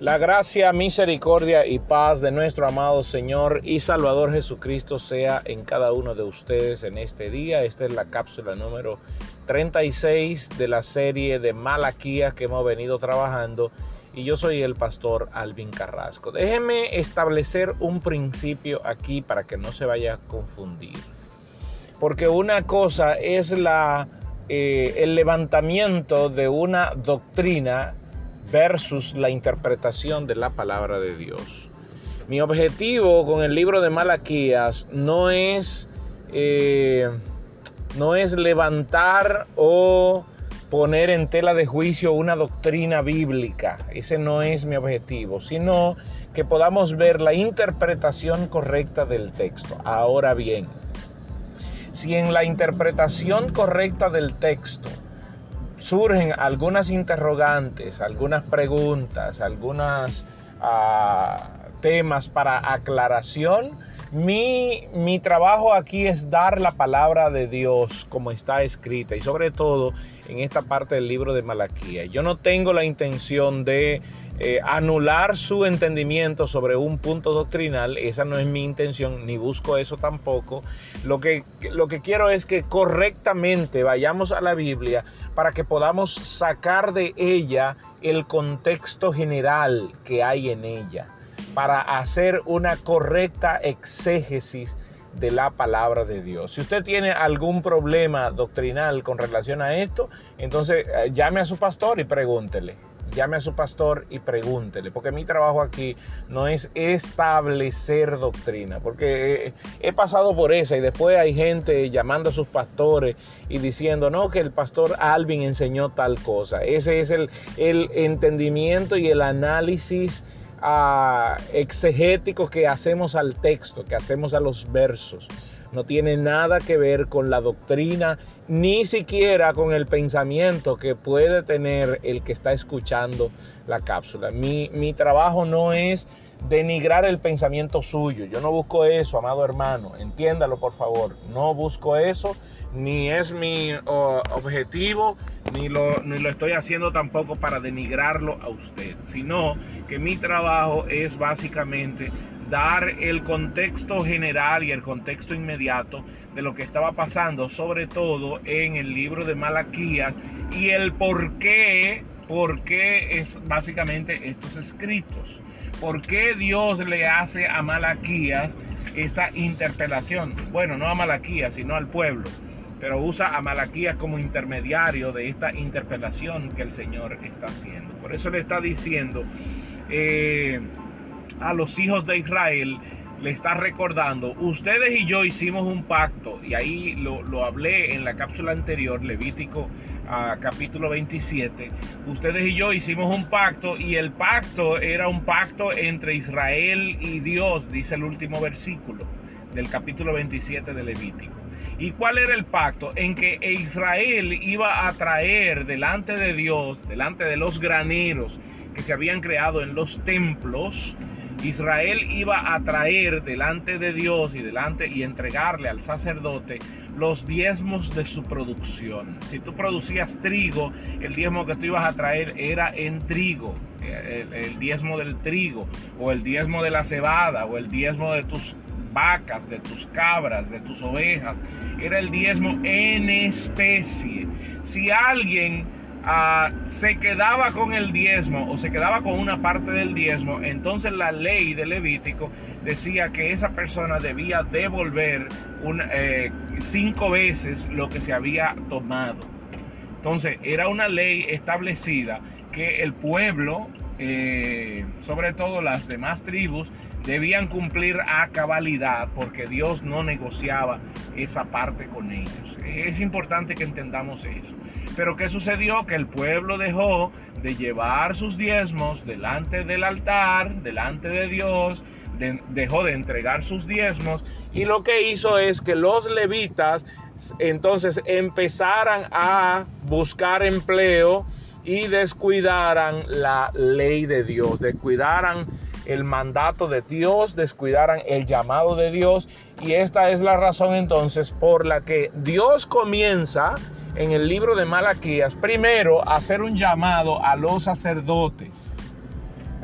La gracia, misericordia y paz de nuestro amado Señor y Salvador Jesucristo sea en cada uno de ustedes en este día. Esta es la cápsula número 36 de la serie de Malaquías que hemos venido trabajando y yo soy el pastor Alvin Carrasco. Déjenme establecer un principio aquí para que no se vaya a confundir. Porque una cosa es la, eh, el levantamiento de una doctrina versus la interpretación de la palabra de Dios. Mi objetivo con el libro de Malaquías no es, eh, no es levantar o poner en tela de juicio una doctrina bíblica. Ese no es mi objetivo, sino que podamos ver la interpretación correcta del texto. Ahora bien, si en la interpretación correcta del texto surgen algunas interrogantes, algunas preguntas, algunos ah, temas para aclaración, mi, mi, trabajo aquí es dar la palabra de Dios como está escrita y sobre todo en esta parte del libro de Malaquía. Yo no tengo la intención de eh, anular su entendimiento sobre un punto doctrinal, esa no es mi intención, ni busco eso tampoco. Lo que, lo que quiero es que correctamente vayamos a la Biblia para que podamos sacar de ella el contexto general que hay en ella, para hacer una correcta exégesis de la palabra de Dios. Si usted tiene algún problema doctrinal con relación a esto, entonces eh, llame a su pastor y pregúntele llame a su pastor y pregúntele, porque mi trabajo aquí no es establecer doctrina, porque he pasado por esa y después hay gente llamando a sus pastores y diciendo, no, que el pastor Alvin enseñó tal cosa. Ese es el, el entendimiento y el análisis uh, exegético que hacemos al texto, que hacemos a los versos no tiene nada que ver con la doctrina, ni siquiera con el pensamiento que puede tener el que está escuchando la cápsula. Mi, mi trabajo no es denigrar el pensamiento suyo. Yo no busco eso, amado hermano. Entiéndalo, por favor. No busco eso, ni es mi objetivo, ni lo, ni lo estoy haciendo tampoco para denigrarlo a usted, sino que mi trabajo es básicamente dar el contexto general y el contexto inmediato de lo que estaba pasando, sobre todo en el libro de Malaquías y el por qué, por qué es básicamente estos escritos. ¿Por qué Dios le hace a Malaquías esta interpelación? Bueno, no a Malaquías, sino al pueblo pero usa a Malaquías como intermediario de esta interpelación que el Señor está haciendo. Por eso le está diciendo, eh, a los hijos de Israel, le está recordando, ustedes y yo hicimos un pacto, y ahí lo, hablé en la cápsula anterior, Levítico capítulo 27, ustedes y yo hicimos un pacto y el pacto era un pacto entre Israel y Dios, dice el último versículo del capítulo 27 de Levítico. ¿Y cuál era el pacto? En que Israel iba a traer delante de Dios, delante de los graneros que se habían creado en los templos, Israel iba a traer delante de Dios y delante y entregarle al sacerdote los diezmos de su producción. Si tú producías trigo, el diezmo que tú ibas a traer era en trigo, el, el diezmo del trigo o el diezmo de la cebada o el diezmo de tus vacas, de tus cabras, de tus ovejas. Era el diezmo en especie. Si alguien Ah, se quedaba con el diezmo o se quedaba con una parte del diezmo, entonces la ley de Levítico decía que esa persona debía devolver eh, cinco veces lo que se había tomado. Entonces era una ley establecida que el pueblo, eh, sobre todo las demás tribus, debían cumplir a cabalidad porque Dios no negociaba esa parte con ellos. Es importante que entendamos eso. Pero ¿qué sucedió? Que el pueblo dejó de llevar sus diezmos delante del altar, delante de Dios, dejó de entregar sus diezmos y lo que hizo es que los levitas entonces empezaran a buscar empleo y descuidaran la ley de Dios, descuidaran el mandato de Dios, descuidaran el llamado de Dios. Y esta es la razón entonces por la que Dios comienza en el libro de Malaquías primero a hacer un llamado a los sacerdotes.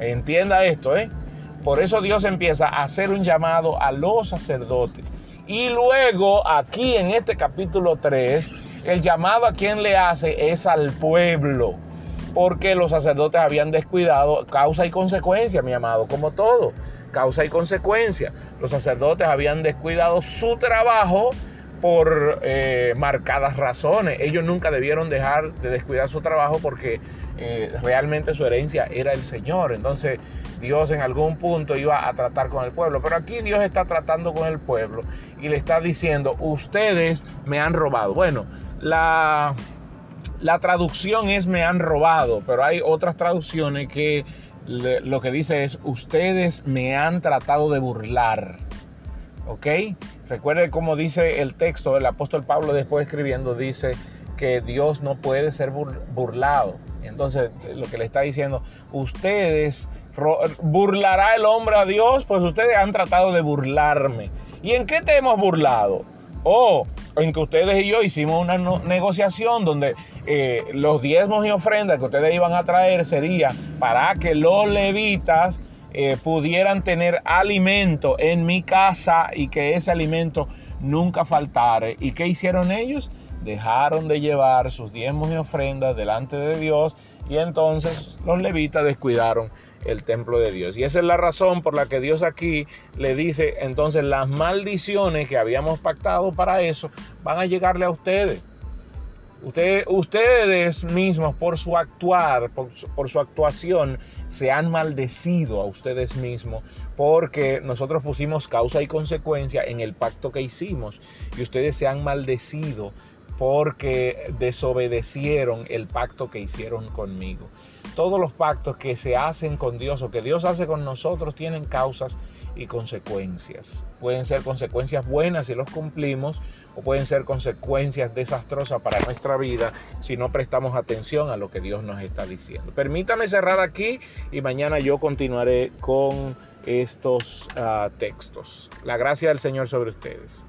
Entienda esto, ¿eh? Por eso Dios empieza a hacer un llamado a los sacerdotes. Y luego, aquí en este capítulo 3, el llamado a quien le hace es al pueblo. Porque los sacerdotes habían descuidado causa y consecuencia, mi amado, como todo. Causa y consecuencia. Los sacerdotes habían descuidado su trabajo por eh, marcadas razones. Ellos nunca debieron dejar de descuidar su trabajo porque eh, realmente su herencia era el Señor. Entonces Dios en algún punto iba a tratar con el pueblo. Pero aquí Dios está tratando con el pueblo y le está diciendo, ustedes me han robado. Bueno, la, la traducción es me han robado, pero hay otras traducciones que lo que dice es, ustedes me han tratado de burlar. ¿Ok? Recuerde cómo dice el texto, el apóstol Pablo después escribiendo, dice que Dios no puede ser burlado. Entonces, lo que le está diciendo, ustedes burlará el hombre a Dios, pues ustedes han tratado de burlarme. ¿Y en qué te hemos burlado? Oh, en que ustedes y yo hicimos una negociación donde eh, los diezmos y ofrendas que ustedes iban a traer sería para que los levitas eh, pudieran tener alimento en mi casa y que ese alimento nunca faltare. ¿Y qué hicieron ellos? Dejaron de llevar sus diezmos y ofrendas delante de Dios y entonces los levitas descuidaron el templo de Dios. Y esa es la razón por la que Dios aquí le dice, entonces las maldiciones que habíamos pactado para eso van a llegarle a ustedes. Ustedes, mismos por su actuar, por su, actuación, se han maldecido a ustedes mismos porque nosotros pusimos causa y consecuencia en el pacto que hicimos y ustedes se han maldecido porque desobedecieron el pacto que hicieron conmigo. Todos los pactos que se hacen con Dios o que Dios hace con nosotros tienen causas y consecuencias. Pueden ser consecuencias buenas si los cumplimos o pueden ser consecuencias desastrosas para nuestra vida si no prestamos atención a lo que Dios nos está diciendo. Permítame cerrar aquí y mañana yo continuaré con estos ah, textos. La gracia del Señor sobre ustedes.